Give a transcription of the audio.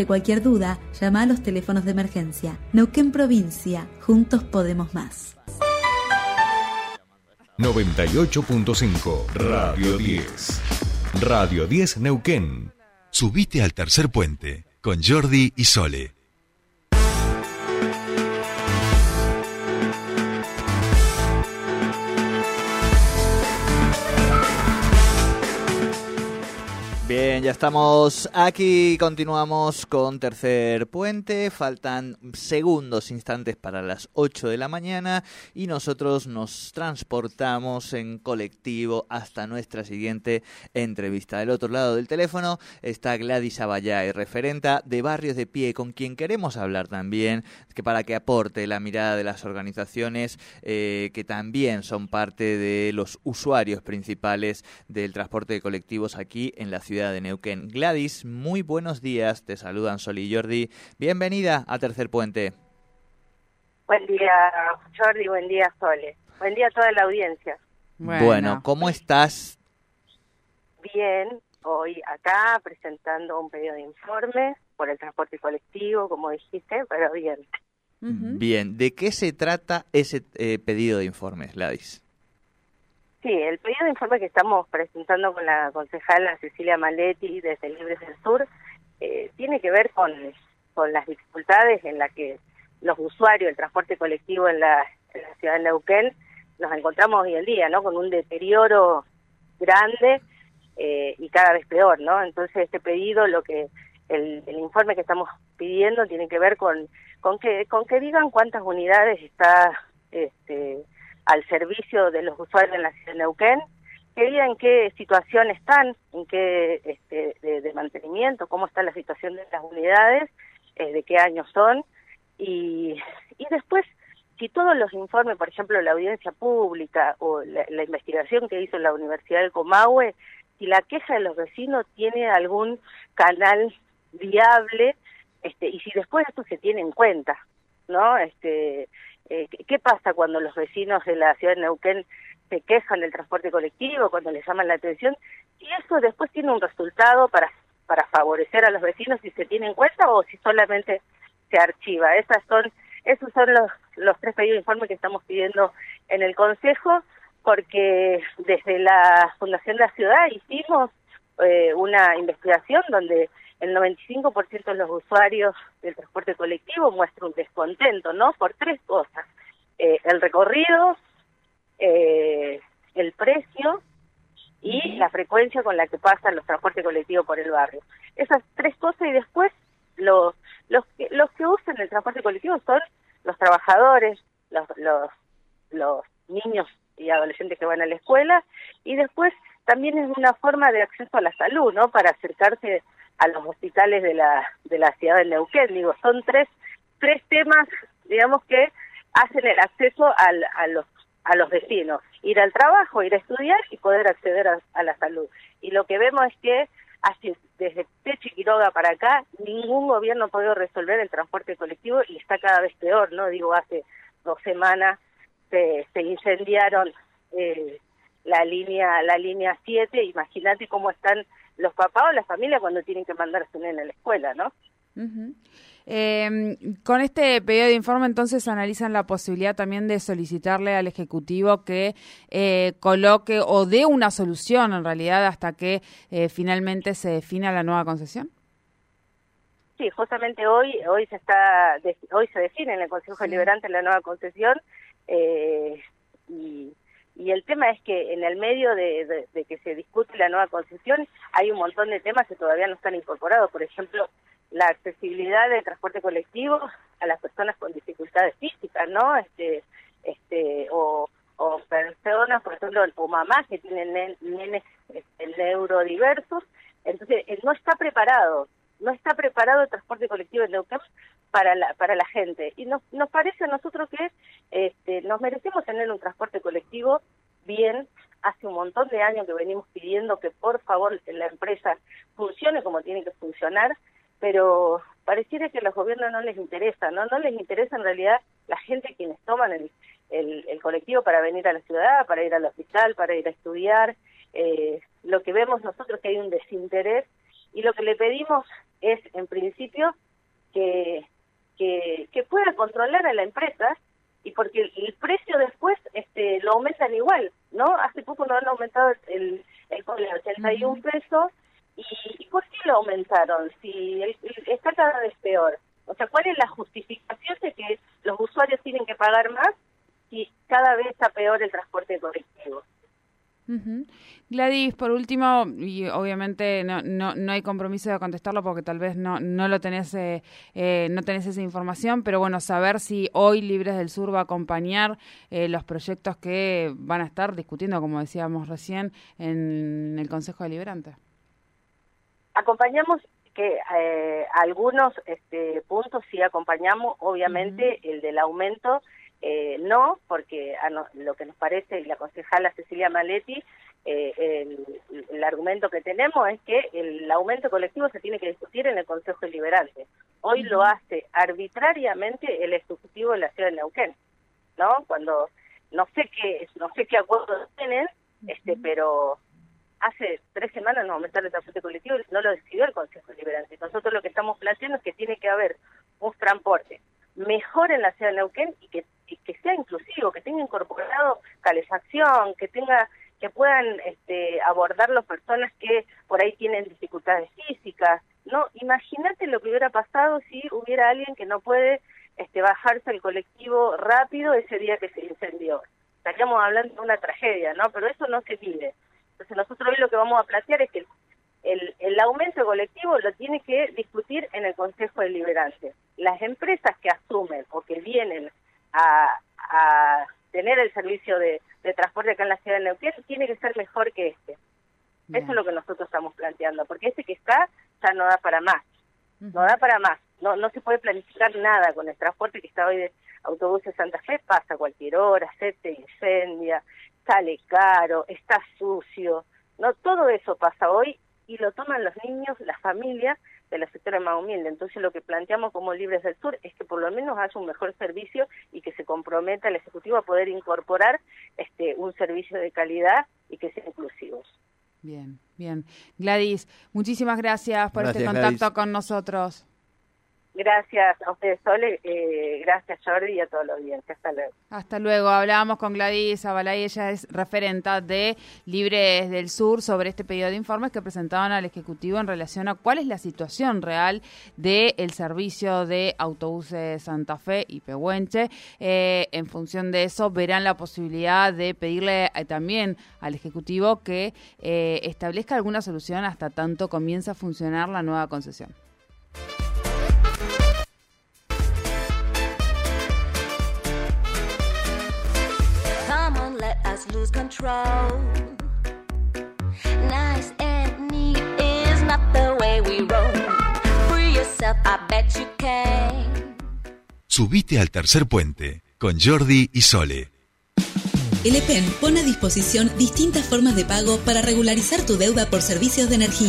De cualquier duda, llama a los teléfonos de emergencia. Neuquén Provincia, juntos podemos más. 98.5 Radio 10. Radio 10 Neuquén. Subite al tercer puente con Jordi y Sole. Bien, ya estamos aquí, continuamos con tercer puente, faltan segundos, instantes para las 8 de la mañana y nosotros nos transportamos en colectivo hasta nuestra siguiente entrevista. Del otro lado del teléfono está Gladys Abayay, referenta de Barrios de Pie, con quien queremos hablar también, que para que aporte la mirada de las organizaciones eh, que también son parte de los usuarios principales del transporte de colectivos aquí en la ciudad de Neuquén. Gladys, muy buenos días. Te saludan Sol y Jordi. Bienvenida a Tercer Puente. Buen día, Jordi. Buen día, Sole. Buen día a toda la audiencia. Bueno, ¿cómo estás? Bien, hoy acá presentando un pedido de informe por el transporte colectivo, como dijiste, pero bien. Bien, ¿de qué se trata ese eh, pedido de informes, Gladys? Sí, el pedido de informe que estamos presentando con la concejala Cecilia Maletti desde Libres del Sur eh, tiene que ver con, con las dificultades en las que los usuarios del transporte colectivo en la, ciudad de Neuquén nos encontramos hoy en día, ¿no? Con un deterioro grande eh, y cada vez peor, ¿no? Entonces este pedido, lo que el, el, informe que estamos pidiendo tiene que ver con con que con que digan cuántas unidades está este al servicio de los usuarios en la ciudad de Neuquén, que digan en qué situación están, en qué este, de, mantenimiento, cómo está la situación de las unidades, eh, de qué años son, y, y después, si todos los informes, por ejemplo, la audiencia pública o la, la investigación que hizo la Universidad del Comahue, si la queja de los vecinos tiene algún canal viable, este, y si después esto se tiene en cuenta, ¿no? Este, eh, ¿Qué pasa cuando los vecinos de la ciudad de Neuquén se quejan del transporte colectivo, cuando les llaman la atención? Y eso después tiene un resultado para, para favorecer a los vecinos si se tiene en cuenta o si solamente se archiva. Esas son, esos son los, los tres pedidos de informe que estamos pidiendo en el Consejo, porque desde la Fundación de la Ciudad hicimos eh, una investigación donde el 95% de los usuarios del transporte colectivo muestra un descontento, ¿no? Por tres cosas. Eh, el recorrido, eh, el precio y la frecuencia con la que pasan los transportes colectivos por el barrio. Esas tres cosas y después los, los, que, los que usan el transporte colectivo son los trabajadores, los, los, los niños y adolescentes que van a la escuela y después también es una forma de acceso a la salud, ¿no? Para acercarse a los hospitales de la, de la ciudad de Neuquén. Digo, son tres, tres temas, digamos, que hacen el acceso al, a, los, a los vecinos. Ir al trabajo, ir a estudiar y poder acceder a, la salud. Y lo que vemos es que así, desde Techo y Quiroga para acá, ningún gobierno ha podido resolver el transporte colectivo y está cada vez peor, ¿no? Digo, hace dos semanas se, se incendiaron eh, la línea la línea 7, imagínate cómo están los papás o las familias cuando tienen que mandar a su nena a la escuela, ¿no? Em, con este pedido de informe, entonces analizan la posibilidad también de solicitarle al Ejecutivo que eh, coloque o dé una solución en realidad hasta que eh, finalmente se defina la nueva concesión. Sí, justamente hoy hoy se está hoy se define en el Consejo Deliberante la nueva concesión eh, y y el tema es que en el medio de, que se discute la nueva concesión hay un montón de temas que todavía no están incorporados. Por ejemplo, la accesibilidad del transporte colectivo a las personas con dificultades físicas, ¿no? Este, este, o, o personas, por ejemplo, o mamás que tienen nenes este, neurodiversos. Entonces, eh, no está preparado, no está preparado el transporte colectivo en Neuquén para la, para la gente. Y nos, nos parece a nosotros que este, nos merecemos tener un transporte colectivo bien. Hace un montón de años que venimos pidiendo que por favor la empresa funcione como tiene que funcionar, pero pareciera que a los gobiernos no les interesa, ¿no? No les interesa en realidad la gente quienes toman el, el, colectivo para venir a la ciudad, para ir al hospital, para ir a estudiar. Eh, lo que vemos nosotros que hay un desinterés y lo que le pedimos es en principio que, que, que pueda controlar a la empresa y porque el, precio después este lo aumentan igual, ¿no? Hace poco no han aumentado el, el cobre a 81 pesos y, y ¿por qué lo aumentaron? Si está cada vez peor. O sea, ¿cuál es la justificación de que los usuarios tienen que pagar más si cada vez está peor el transporte Gladys, por último, y obviamente no, no, no, hay compromiso de contestarlo porque tal vez no, no lo tenés, eh, eh, no tenés esa información, pero bueno, saber si hoy Libres del Sur va a acompañar eh, los proyectos que van a estar discutiendo, como decíamos recién, en el Consejo Deliberante. Acompañamos que algunos este, puntos sí acompañamos, obviamente el del aumento eh, no, porque lo que nos parece, y la concejala Cecilia Maletti, eh, el, argumento que tenemos es que el aumento colectivo se tiene que discutir en el Consejo Deliberante. Hoy lo hace arbitrariamente el Ejecutivo de la Ciudad de Neuquén, ¿no? Cuando, no sé qué, no sé qué acuerdos tienen, este, pero hace tres semanas no aumentaron el transporte colectivo y no lo decidió el Consejo Deliberante. Nosotros lo que estamos planteando es que tiene que haber un transporte mejor en la ciudad de Neuquén y que que sea inclusivo, que tenga incorporado calefacción, que tenga que puedan este, abordar las personas que por ahí tienen dificultades físicas. No, imagínate lo que hubiera pasado si hubiera alguien que no puede este, bajarse al colectivo rápido ese día que se incendió. Estaríamos hablando de una tragedia, ¿no? Pero eso no se pide. Entonces nosotros hoy lo que vamos a plantear es que el, el aumento colectivo lo tiene que discutir en el Consejo Deliberante. Las empresas que asumen o que vienen a, tener el servicio de, transporte acá en la ciudad de Neuquén tiene que ser mejor que este. Eso es lo que nosotros estamos planteando, porque este que está ya no da para más, no da para más, no no se puede planificar nada con el transporte que está hoy de autobuses Santa Fe, pasa cualquier hora, se te incendia, sale caro, está sucio, no todo eso pasa hoy y lo toman los niños, las familias de la sectora más humilde. Entonces lo que planteamos como Libres del Sur es que por lo menos haya un mejor servicio y que se comprometa el Ejecutivo a poder incorporar este un servicio de calidad y que sea inclusivos. Bien, bien. Gladys, muchísimas gracias por este contacto con nosotros. Gracias a ustedes, Sole. Eh, gracias, Jordi, y a todos los audiencia. Hasta luego. Hasta luego. Hablábamos con Gladys Abalay, ella es referenta de Libres del Sur sobre este pedido de informes que presentaban al Ejecutivo en relación a cuál es la situación real del servicio de autobuses Santa Fe y Pehuenche. Eh, en función de eso, verán la posibilidad de pedirle eh, también al Ejecutivo que establezca alguna solución hasta tanto comienza a funcionar la nueva concesión. Lose control. Nice and neat is not the way we roll. Free yourself, I bet you can. Subite al tercer puente con Jordi y Sole. El EPEN pone a disposición distintas formas de pago para regularizar tu deuda por servicios de energía.